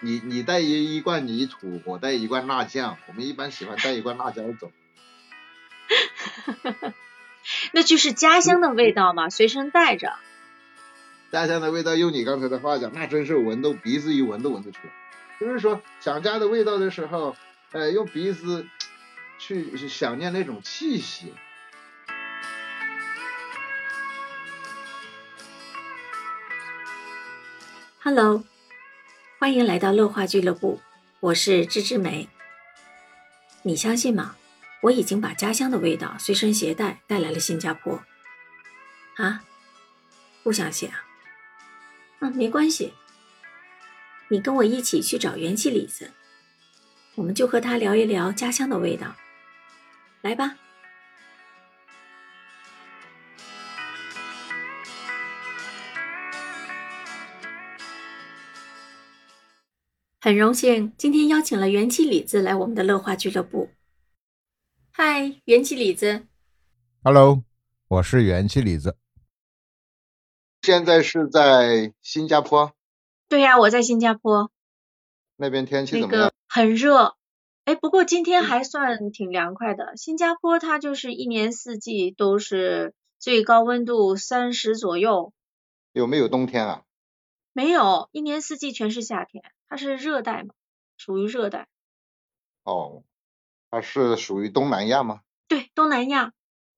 你你带一一罐泥土，我带一罐辣酱，我们一般喜欢带一罐辣椒走。那就是家乡的味道嘛，随身带着。家乡的味道，用你刚才的话讲，那真是闻都鼻子一闻都闻得出来。就是说想家的味道的时候，呃，用鼻子去想念那种气息。Hello，欢迎来到乐话俱乐部，我是芝芝梅。你相信吗？我已经把家乡的味道随身携带带来了新加坡。啊？不相信啊？嗯，没关系，你跟我一起去找元气李子，我们就和他聊一聊家乡的味道。来吧。很荣幸今天邀请了元气李子来我们的乐话俱乐部。嗨，元气李子。Hello，我是元气李子。现在是在新加坡。对呀，我在新加坡。那边天气怎么样？很热。哎，不过今天还算挺凉快的。新加坡它就是一年四季都是最高温度三十左右。有没有冬天啊？没有，一年四季全是夏天。它是热带嘛，属于热带。哦，它是属于东南亚吗？对，东南亚。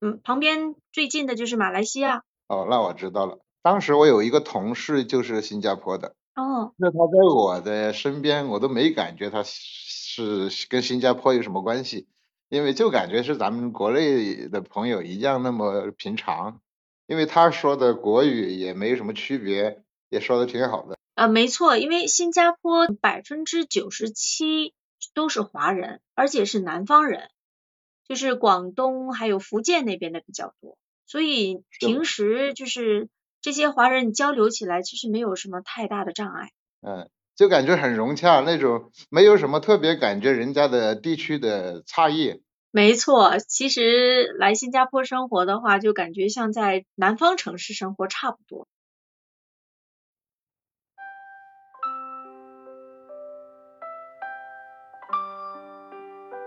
嗯，旁边最近的就是马来西亚。哦，那我知道了。当时我有一个同事就是新加坡的。哦。那他在我的身边，我都没感觉他是跟新加坡有什么关系，因为就感觉是咱们国内的朋友一样那么平常。因为他说的国语也没什么区别，也说的挺好的。呃，没错，因为新加坡百分之九十七都是华人，而且是南方人，就是广东还有福建那边的比较多，所以平时就是这些华人交流起来其实没有什么太大的障碍。嗯，就感觉很融洽那种，没有什么特别感觉人家的地区的差异。没错，其实来新加坡生活的话，就感觉像在南方城市生活差不多。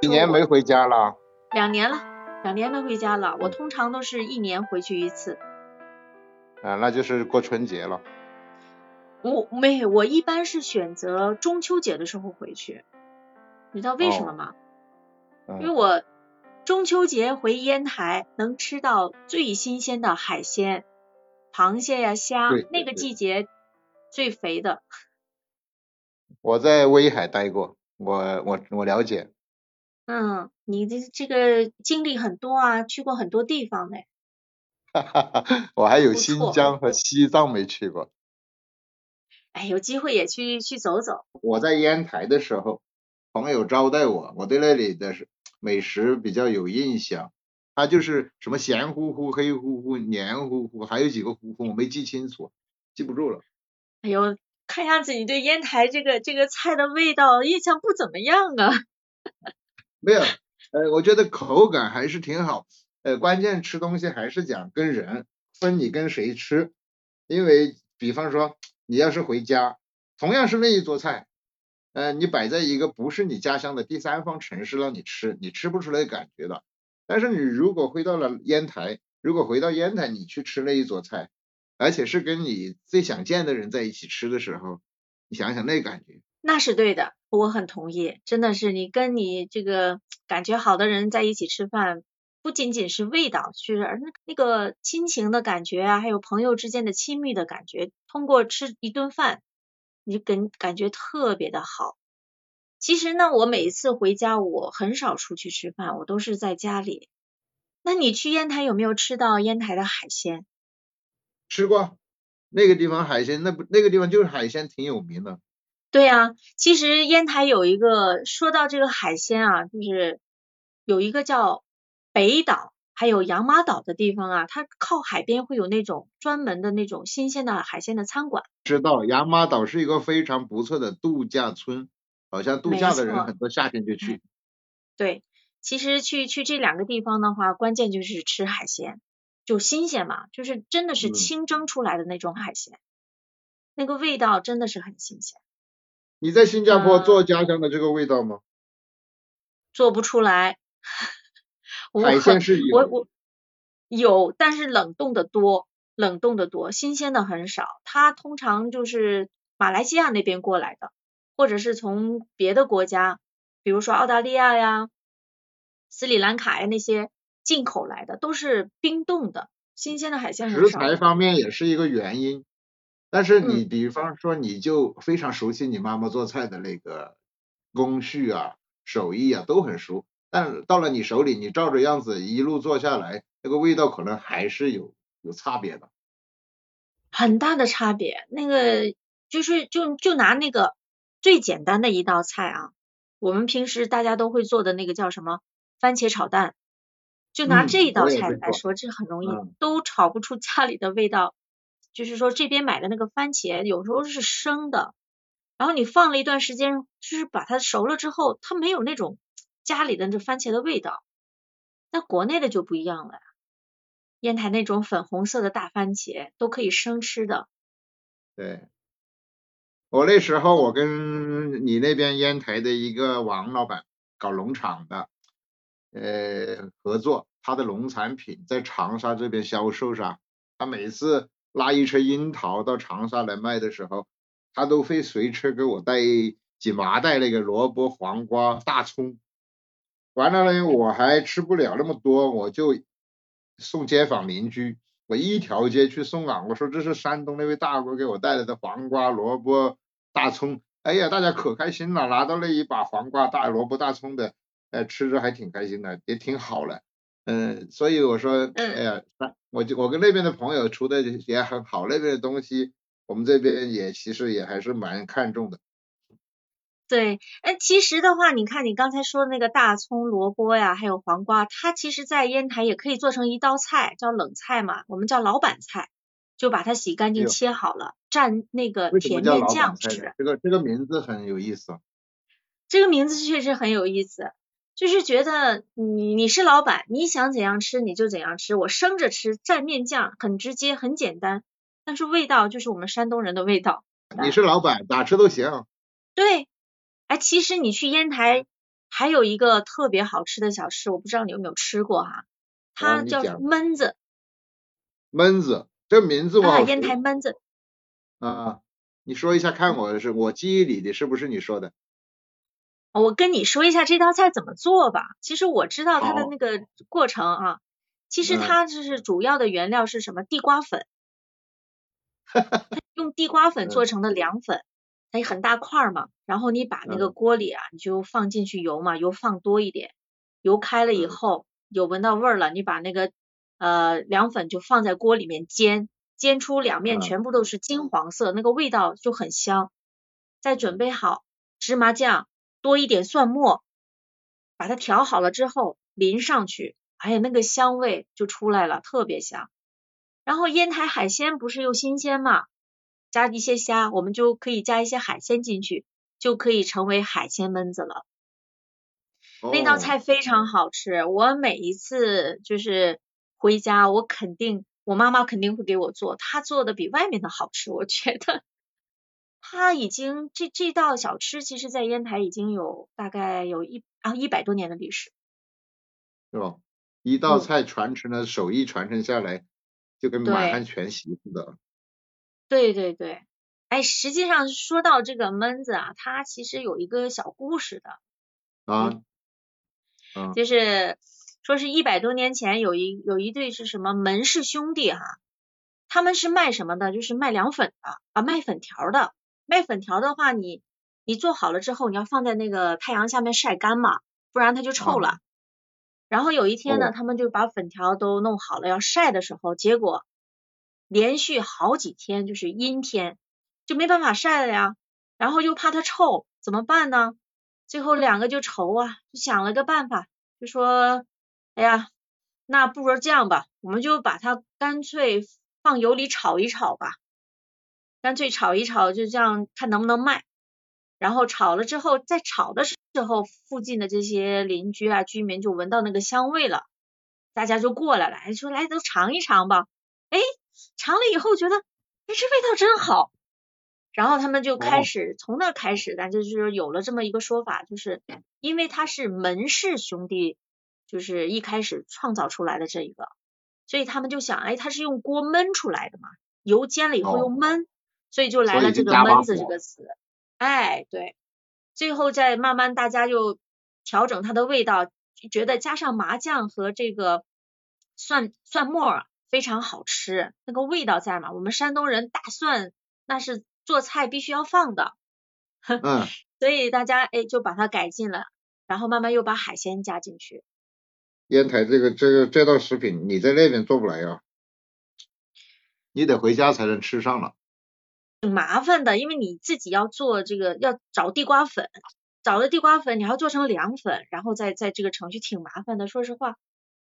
几年没回家了？两年了，两年没回家了。我通常都是一年回去一次。啊，那就是过春节了。我没，我一般是选择中秋节的时候回去。你知道为什么吗？因为我中秋节回烟台能吃到最新鲜的海鲜，螃蟹呀、虾，那个季节最肥的。我在威海待过，我我我了解。嗯，你的这个经历很多啊，去过很多地方呢。哈哈哈，我还有新疆和西藏没去过。哎，有机会也去去走走。我在烟台的时候，朋友招待我，我对那里的美食比较有印象。它就是什么咸乎乎、黑乎乎、黏糊糊，还有几个糊糊，我没记清楚，记不住了。哎呦，看样子你对烟台这个这个菜的味道印象不怎么样啊。没有，呃，我觉得口感还是挺好，呃，关键吃东西还是讲跟人，分你跟谁吃，因为比方说你要是回家，同样是那一桌菜，呃，你摆在一个不是你家乡的第三方城市让你吃，你吃不出来感觉的，但是你如果回到了烟台，如果回到烟台你去吃那一桌菜，而且是跟你最想见的人在一起吃的时候，你想想那感觉。那是对的，我很同意。真的是你跟你这个感觉好的人在一起吃饭，不仅仅是味道，就是那那个亲情的感觉啊，还有朋友之间的亲密的感觉，通过吃一顿饭，你感感觉特别的好。其实呢，我每一次回家，我很少出去吃饭，我都是在家里。那你去烟台有没有吃到烟台的海鲜？吃过，那个地方海鲜，那不那个地方就是海鲜挺有名的。对啊，其实烟台有一个说到这个海鲜啊，就是有一个叫北岛还有洋马岛的地方啊，它靠海边会有那种专门的那种新鲜的海鲜的餐馆。知道洋马岛是一个非常不错的度假村，好像度假的人很多夏天就去。对，其实去去这两个地方的话，关键就是吃海鲜，就新鲜嘛，就是真的是清蒸出来的那种海鲜，那个味道真的是很新鲜。你在新加坡嗯做家乡的这个味道吗？做不出来。我海鲜是有我我有，但是冷冻的多，冷冻的多，新鲜的很少。它通常就是马来西亚那边过来的，或者是从别的国家，比如说澳大利亚呀、斯里兰卡呀那些进口来的，都是冰冻的，新鲜的海鲜很少。食材方面也是一个原因。但是你嗯比方说，你就非常熟悉你妈妈做菜的那个工序啊、手艺啊，都很熟。但到了你手里，你照着样子一路做下来，那个味道可能还是有有差别的。很大的差别。那个就是就就拿那个最简单的一道菜啊，我们平时大家都会做的那个叫什么番茄炒蛋，就拿嗯这一道菜来说，这很容易嗯都炒不出家里的味道。就是说这边买的那个番茄有时候是生的，然后你放了一段时间，就是把它熟了之后，它没有那种家里的那番茄的味道。那国内的就不一样了呀。烟台那种粉红色的大番茄都可以生吃的，对，我那时候我跟你那边烟台的一个王老板搞农场的，呃，合作，他的农产品在长沙这边销售上，他每次拉一车樱桃到长沙来卖的时候，他都会随车给我带几麻袋那个萝卜、黄瓜、大葱。完了呢，我还吃不了那么多，我就送街坊邻居。我一条街去送啊，我说这是山东那位大哥给我带来的黄瓜、萝卜、大葱，哎呀，大家可开心了，拿到那一把黄瓜、大萝卜、大葱的，呃，吃着还挺开心的，也挺好了，嗯，所以我说，哎呀，我就我跟那边的朋友出的也很好，那边的东西我们这边也其实也还是蛮看重的。对，哎，其实的话，你看你刚才说的那个大葱、萝卜呀，还有黄瓜，它其实在烟台也可以做成一道菜，叫冷菜嘛，我们叫老板菜，就把它洗干净、切好了，蘸那个甜面酱吃。？这个这个名字很有意思。这个名字确实很有意思，就是觉得你你是老板，你想怎样吃你就怎样吃，我生着吃，蘸面酱很直接很简单，但是味道就是我们山东人的味道。你是老板，咋吃都行。对，哎，其实你去烟台还有一个特别好吃的小吃，我不知道你有没有吃过哈，它叫焖子焖子，这名字我啊，烟台焖子。啊，你说一下看我是我记忆里的是不是你说的？我跟你说一下这道菜怎么做吧。其实我知道它的那个过程啊，其实嗯它就是主要的原料是什么？地瓜粉，它用地瓜粉做成的凉粉，它也很大块儿嘛。然后你把那个嗯锅里啊，你就放进去油嘛，油放多一点，油开了以嗯后有闻到味儿了，你把那个呃凉粉就放在锅里面煎，煎出两面嗯全部都是金黄色，那个味道就很香。再准备好芝麻酱，多一点蒜末，把它调好了之后淋上去，哎呀，那个香味就出来了，特别香。然后烟台海鲜不是又新鲜嘛，加一些虾，我们就可以加一些海鲜进去，就可以成为海鲜焖子了。那道哦菜非常好吃，我每一次就是回家，我肯定我妈妈肯定会给我做，她做的比外面的好吃，我觉得。她已经这这道小吃，其实在烟台已经有大概有一啊一百多年的历史。是吧？一道嗯菜传承了手艺传承下来，就跟满汉全席似的。对对对，哎，实际上说到这个焖子啊，它其实有一个小故事的，啊，啊，就是说是一百多年前有一有一对是什么门氏兄弟哈，他们是卖什么的？就是卖凉粉的啊，卖粉条的。卖粉条的话，你你做好了之后，你要放在那个太阳下面晒干嘛，不然它就臭了。然后有一天呢，哦他们就把粉条都弄好了，要晒的时候，结果连续好几天就是阴天，就没办法晒了呀。然后又怕它臭，怎么办呢？最后两个就愁啊，就想了个办法，就说，哎呀，那不如这样吧，我们就把它干脆放油里炒一炒吧，干脆炒一炒，就这样看能不能卖。然后炒了之后，在炒的时候，附近的这些邻居啊、居民就闻到那个香味了，大家就过来了，哎，说来都尝一尝吧。哎，尝了以后觉得，哎，这味道真好。然后他们就开哦始从那开始，咱就是有了这么一个说法，就是因为他是门氏兄弟，就是一开始创造出来的这一个，所以他们就想，哎，他是用锅焖出来的嘛，油煎了以后又哦焖，所以就来了这个就加把焖字这个词。哎，对，最后再慢慢大家又调整它的味道，觉得加上麻酱和这个蒜蒜末儿非常好吃，那个味道在嘛。我们山东人大蒜那是做菜必须要放的，嗯，所以大家哎就把它改进了，然后慢慢又把海鲜加进去。烟台这个这个这道食品你在那边做不来呀、你得回家才能吃上了。挺麻烦的，因为你自己要做这个，要找地瓜粉，找了地瓜粉，你还要做成凉粉，然后再在这个程序挺麻烦的。说实话，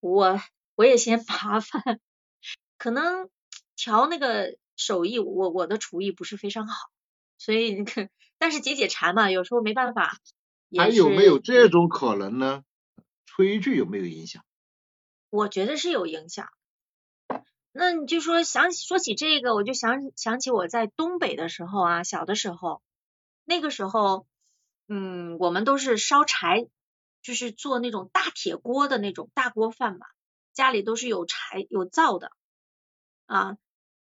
我我也嫌麻烦，可能调那个手艺，我我的厨艺不是非常好，所以你看，但是解解馋嘛，有时候没办法。还有没有这种可能呢？炊具有没有影响？我觉得是有影响。那你就说想说起这个，我就想想起我在东北的时候啊，小的时候，那个时候，嗯，我们都是烧柴，就是做那种大铁锅的那种大锅饭嘛，家里都是有柴有灶的啊。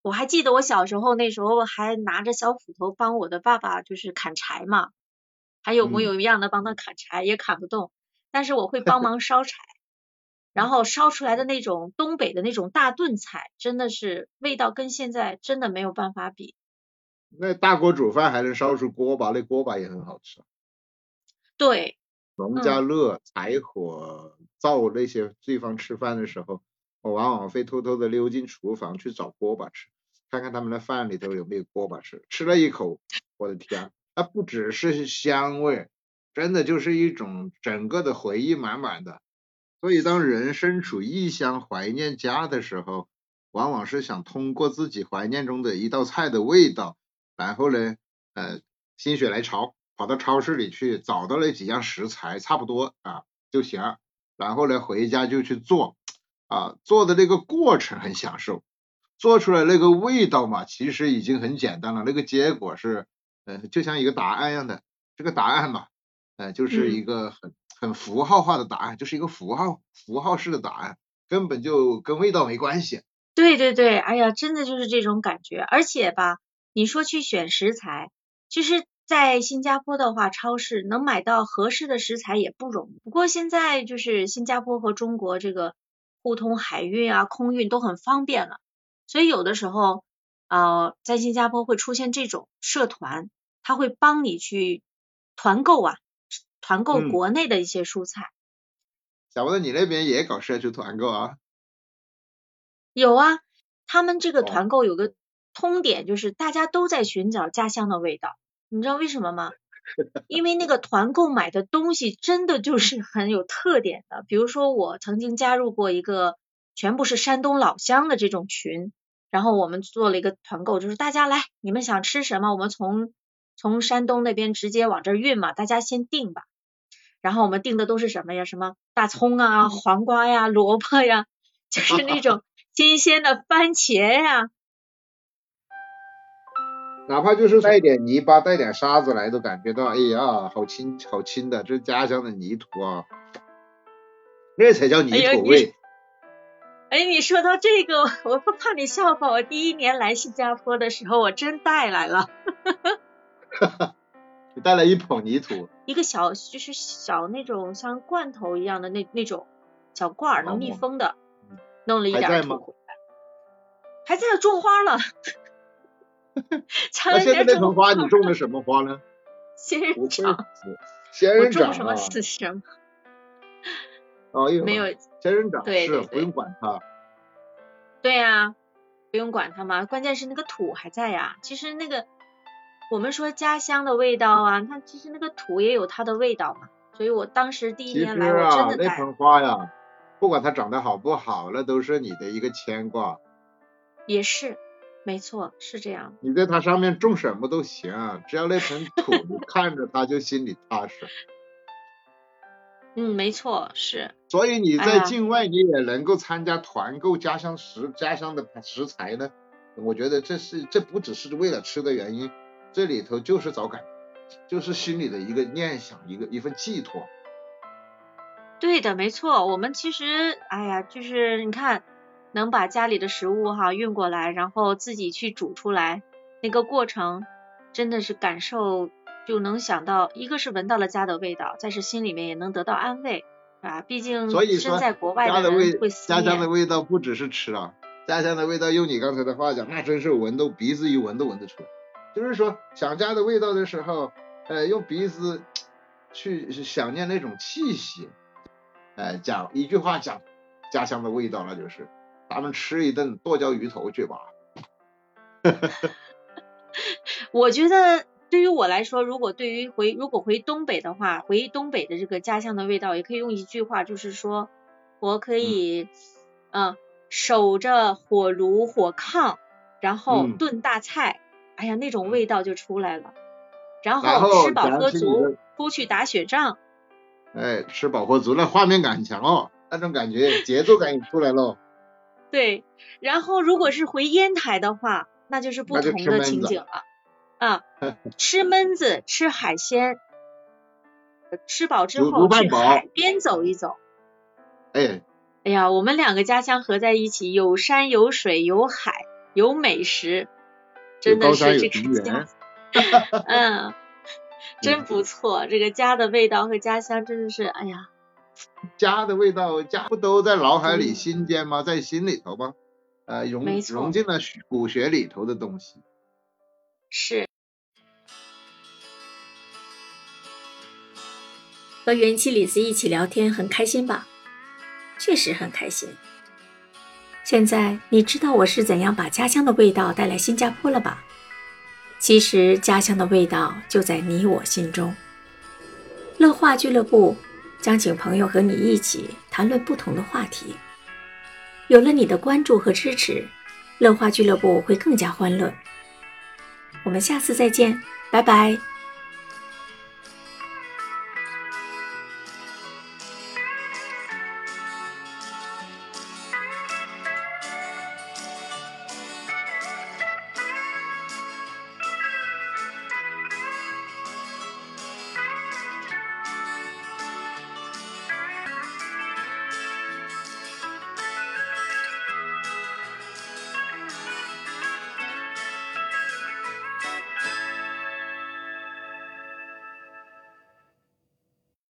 我还记得我小时候那时候还拿着小斧头帮我的爸爸就是砍柴嘛，还有模嗯有样的帮他砍柴，也砍不动，但是我会帮忙烧柴。然后烧出来的那种东北的那种大炖菜，真的是味道跟现在真的没有办法比。那大锅煮饭还能烧出锅巴，那锅巴也很好吃。对，农家乐、柴火、灶那些地方吃饭的时候，我往往会偷偷的溜进厨房去找锅巴吃，看看他们的饭里头有没有锅巴吃。吃了一口，我的天，那不只是香味，真的就是一种整个的回忆满满的。所以，当人身处异乡怀念家的时候，往往是想通过自己怀念中的一道菜的味道，然后呢，呃，心血来潮，跑到超市里去找到了几样食材，差不多啊就行，然后呢，回家就去做，啊，做的那个过程很享受，做出来那个味道嘛，其实已经很简单了，那个结果是，呃，就像一个答案一样的，这个答案嘛，呃，就是一个很。很符号化的答案，就是一个符号符号式的答案，根本就跟味道没关系。对对对，哎呀，真的就是这种感觉。而且吧，你说去选食材，其实，在新加坡的话，超市能买到合适的食材也不容易。不过现在就是新加坡和中国这个互通海运啊、空运都很方便了，所以有的时候，呃，在新加坡会出现这种社团，他会帮你去团购啊。团购嗯国内的一些蔬菜，想不到，你那边也搞社区团购啊？有啊，他们这个哦团购有个通点，就是大家都在寻找家乡的味道。你知道为什么吗？因为那个团购买的东西真的就是很有特点的。比如说，我曾经加入过一个全部是山东老乡的这种群，然后我们做了一个团购，就是大家来，你们想吃什么，我们从从山东那边直接往这儿运嘛，大家先定吧。然后我们订的都是什么呀？什么大葱啊、黄瓜呀、萝卜呀，就 是那种新鲜的番茄呀。哪怕就是带点泥巴、带点沙子来，都感觉到，哎呀，好轻好轻的，这是家乡的泥土啊，那才叫泥土味。哎，你说到这个，我不怕你笑话。我第一年来新加坡的时候，我真带来了 你带了一捧泥土，一个小，就是小那种像罐头一样的那那种小罐儿，能密哦封的，弄了一点儿土回来，还在种花了。前 那现在那盆花你种的 什么花呢？仙人掌，仙人掌啊种什么，是什么？哦，没有，仙人掌是不用管它。对呀、不用管它嘛，关键是那个土还在呀。其实那个我们说家乡的味道啊，它其实那个土也有它的味道嘛。所以我当时第一年来，我真啊，的带，那盆花呀，不管它长得好不好，那都是你的一个牵挂。也是，没错，是这样。你在它上面种什么都行，只要那盆土，你 看着它就心里踏实。嗯，没错，是，所以你在境外，你也能够参加团购家乡食家乡的食材呢。我觉得这是这不只是为了吃的原因，这里头就是找感，就是心里的一个念想，一个一份寄托。对的，没错。我们其实，哎呀，就是你看，能把家里的食物哈运过来，然后自己去煮出来，那个过程真的是感受，就能想到，一个是闻到了家的味道，再是心里面也能得到安慰，啊，毕竟身在国外的人会家乡的味道不只是吃啊，家乡的味道用你刚才的话讲，那真是闻都鼻子一闻都闻得出来。就是说想家的味道的时候，呃，用鼻子去想念那种气息。哎，讲一句话讲家乡的味道，那就是咱们吃一顿剁椒鱼头去吧。我觉得对于我来说，如果对于回如果回东北的话，回东北的这个家乡的味道，也可以用一句话，就是说我可以嗯守着火炉火炕，然后炖大菜，哎呀那种味道就出来了。然后吃饱喝足，出去打雪仗。哎，吃饱喝足，那画面感很强哦，那种感觉节奏感也出来了。对，然后如果是回烟台的话，那就是不同的情景了啊，吃焖子，吃海鲜，吃饱之后去海边走一走。哎，哎呀，我们两个家乡合在一起，有山有水有海有美食，真的是这个家，嗯。真不错，这个家的味道和家乡真的是，哎呀，家的味道，家不都在脑海里、心间吗？在心里头吗？呃，融融进了骨血里头的东西。是。和元气李子一起聊天很开心吧？确实很开心。现在你知道我是怎样把家乡的味道带来新加坡了吧？其实家乡的味道就在你我心中。乐话俱乐部将请朋友和你一起谈论不同的话题。有了你的关注和支持，乐话俱乐部会更加欢乐。我们下次再见，拜拜。